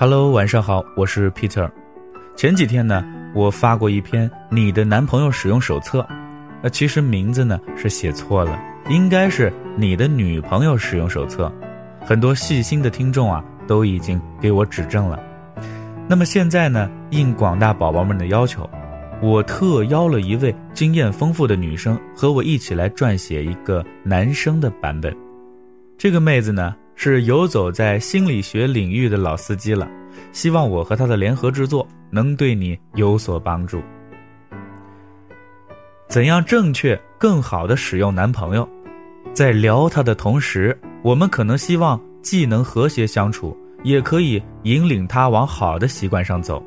Hello，晚上好，我是 Peter。前几天呢，我发过一篇你的男朋友使用手册，呃，其实名字呢是写错了，应该是你的女朋友使用手册。很多细心的听众啊，都已经给我指正了。那么现在呢，应广大宝宝们的要求，我特邀了一位经验丰富的女生和我一起来撰写一个男生的版本。这个妹子呢。是游走在心理学领域的老司机了，希望我和他的联合制作能对你有所帮助。怎样正确、更好的使用男朋友？在聊他的同时，我们可能希望既能和谐相处，也可以引领他往好的习惯上走。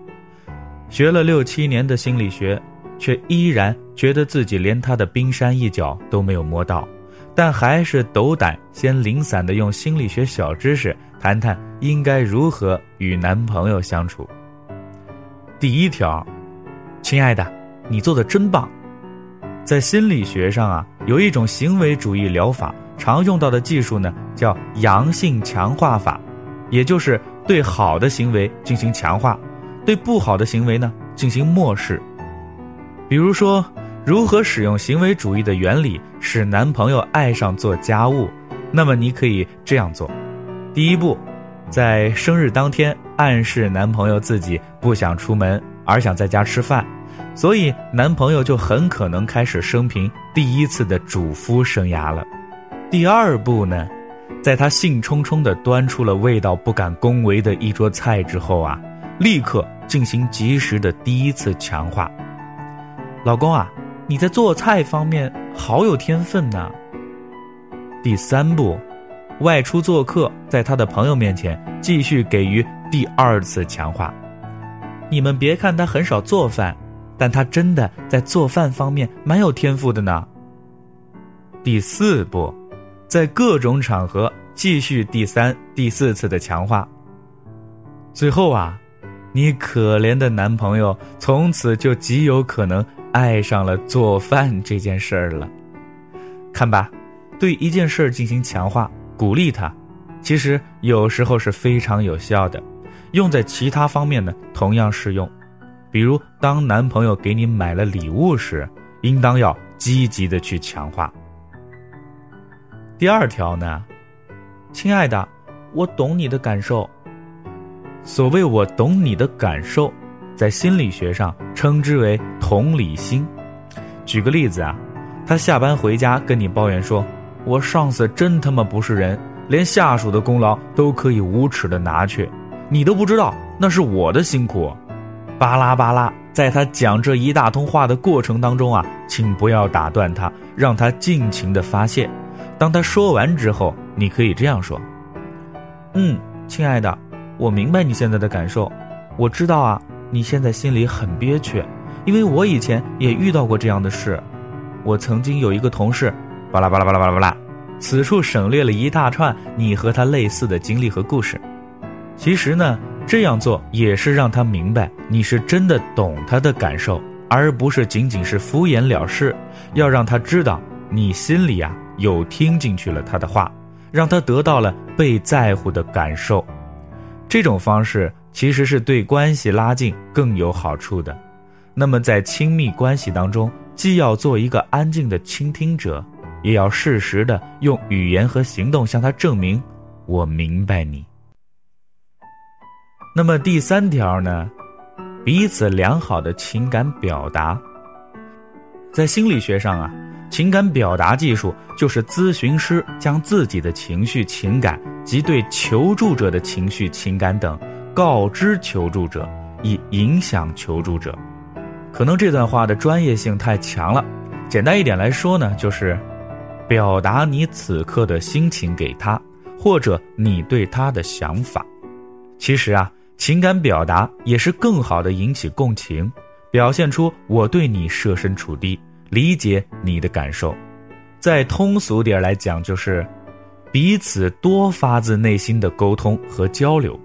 学了六七年的心理学，却依然觉得自己连他的冰山一角都没有摸到。但还是斗胆先零散的用心理学小知识谈谈应该如何与男朋友相处。第一条，亲爱的，你做的真棒。在心理学上啊，有一种行为主义疗法，常用到的技术呢叫阳性强化法，也就是对好的行为进行强化，对不好的行为呢进行漠视。比如说。如何使用行为主义的原理使男朋友爱上做家务？那么你可以这样做：第一步，在生日当天暗示男朋友自己不想出门，而想在家吃饭，所以男朋友就很可能开始生平第一次的主夫生涯了。第二步呢，在他兴冲冲地端出了味道不敢恭维的一桌菜之后啊，立刻进行及时的第一次强化。老公啊。你在做菜方面好有天分呐。第三步，外出做客，在他的朋友面前继续给予第二次强化。你们别看他很少做饭，但他真的在做饭方面蛮有天赋的呢。第四步，在各种场合继续第三、第四次的强化。最后啊，你可怜的男朋友从此就极有可能。爱上了做饭这件事儿了，看吧，对一件事儿进行强化，鼓励他，其实有时候是非常有效的。用在其他方面呢，同样适用。比如，当男朋友给你买了礼物时，应当要积极的去强化。第二条呢，亲爱的，我懂你的感受。所谓我懂你的感受。在心理学上称之为同理心。举个例子啊，他下班回家跟你抱怨说：“我上司真他妈不是人，连下属的功劳都可以无耻的拿去，你都不知道那是我的辛苦。”巴拉巴拉，在他讲这一大通话的过程当中啊，请不要打断他，让他尽情的发泄。当他说完之后，你可以这样说：“嗯，亲爱的，我明白你现在的感受，我知道啊。”你现在心里很憋屈，因为我以前也遇到过这样的事。我曾经有一个同事，巴拉巴拉巴拉巴拉巴拉，此处省略了一大串你和他类似的经历和故事。其实呢，这样做也是让他明白你是真的懂他的感受，而不是仅仅是敷衍了事。要让他知道你心里啊有听进去了他的话，让他得到了被在乎的感受。这种方式。其实是对关系拉近更有好处的。那么在亲密关系当中，既要做一个安静的倾听者，也要适时的用语言和行动向他证明我明白你。那么第三条呢？彼此良好的情感表达。在心理学上啊，情感表达技术就是咨询师将自己的情绪、情感及对求助者的情绪、情感等。告知求助者，以影响求助者。可能这段话的专业性太强了。简单一点来说呢，就是表达你此刻的心情给他，或者你对他的想法。其实啊，情感表达也是更好的引起共情，表现出我对你设身处地，理解你的感受。再通俗点来讲，就是彼此多发自内心的沟通和交流。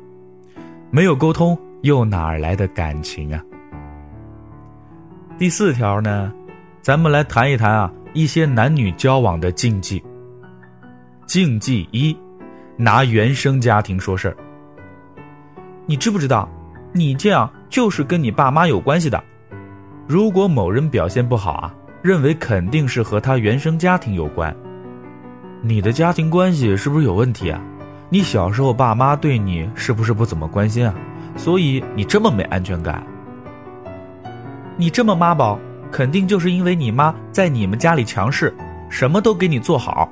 没有沟通，又哪儿来的感情啊？第四条呢，咱们来谈一谈啊一些男女交往的禁忌。禁忌一，拿原生家庭说事儿。你知不知道，你这样就是跟你爸妈有关系的。如果某人表现不好啊，认为肯定是和他原生家庭有关。你的家庭关系是不是有问题啊？你小时候爸妈对你是不是不怎么关心啊？所以你这么没安全感。你这么妈宝，肯定就是因为你妈在你们家里强势，什么都给你做好。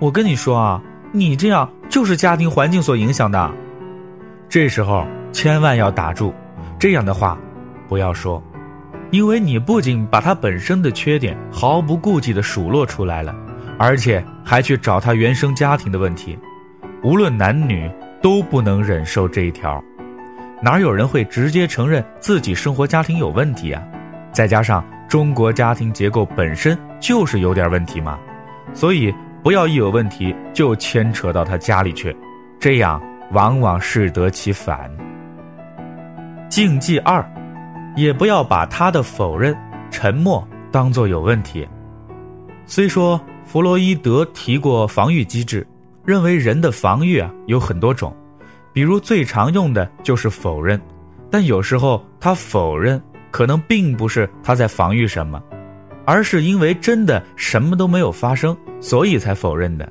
我跟你说啊，你这样就是家庭环境所影响的。这时候千万要打住，这样的话不要说，因为你不仅把他本身的缺点毫不顾忌的数落出来了，而且还去找他原生家庭的问题。无论男女都不能忍受这一条，哪有人会直接承认自己生活家庭有问题啊？再加上中国家庭结构本身就是有点问题嘛，所以不要一有问题就牵扯到他家里去，这样往往适得其反。禁忌二，也不要把他的否认、沉默当做有问题。虽说弗洛伊德提过防御机制。认为人的防御啊有很多种，比如最常用的就是否认，但有时候他否认可能并不是他在防御什么，而是因为真的什么都没有发生，所以才否认的。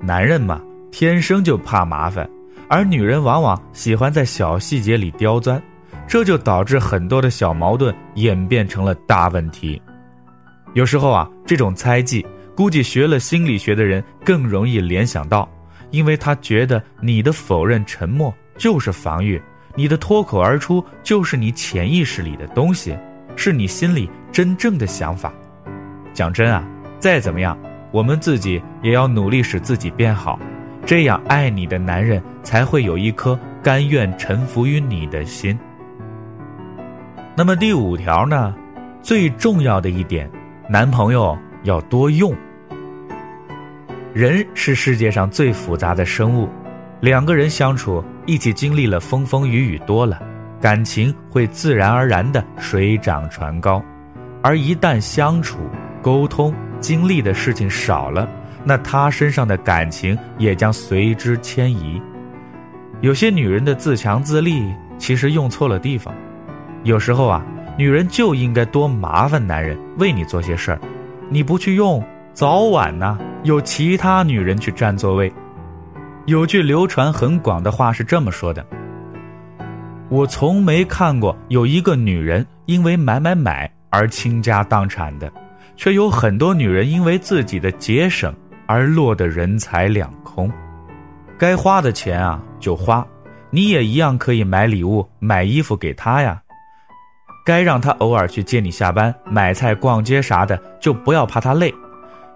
男人嘛，天生就怕麻烦，而女人往往喜欢在小细节里刁钻，这就导致很多的小矛盾演变成了大问题。有时候啊，这种猜忌。估计学了心理学的人更容易联想到，因为他觉得你的否认、沉默就是防御，你的脱口而出就是你潜意识里的东西，是你心里真正的想法。讲真啊，再怎么样，我们自己也要努力使自己变好，这样爱你的男人才会有一颗甘愿臣服于你的心。那么第五条呢？最重要的一点，男朋友。要多用。人是世界上最复杂的生物，两个人相处，一起经历了风风雨雨多了，感情会自然而然的水涨船高。而一旦相处、沟通、经历的事情少了，那他身上的感情也将随之迁移。有些女人的自强自立，其实用错了地方。有时候啊，女人就应该多麻烦男人为你做些事儿。你不去用，早晚呢有其他女人去占座位。有句流传很广的话是这么说的：我从没看过有一个女人因为买买买而倾家荡产的，却有很多女人因为自己的节省而落得人财两空。该花的钱啊就花，你也一样可以买礼物、买衣服给她呀。该让他偶尔去接你下班、买菜、逛街啥的，就不要怕他累。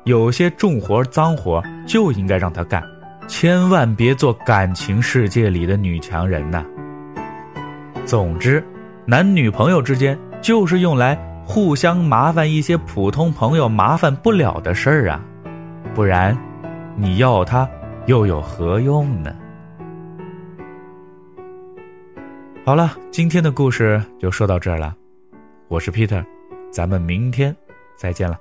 有些重活、脏活就应该让他干，千万别做感情世界里的女强人呐。总之，男女朋友之间就是用来互相麻烦一些普通朋友麻烦不了的事儿啊，不然，你要他又有何用呢？好了，今天的故事就说到这儿了。我是 Peter，咱们明天再见了。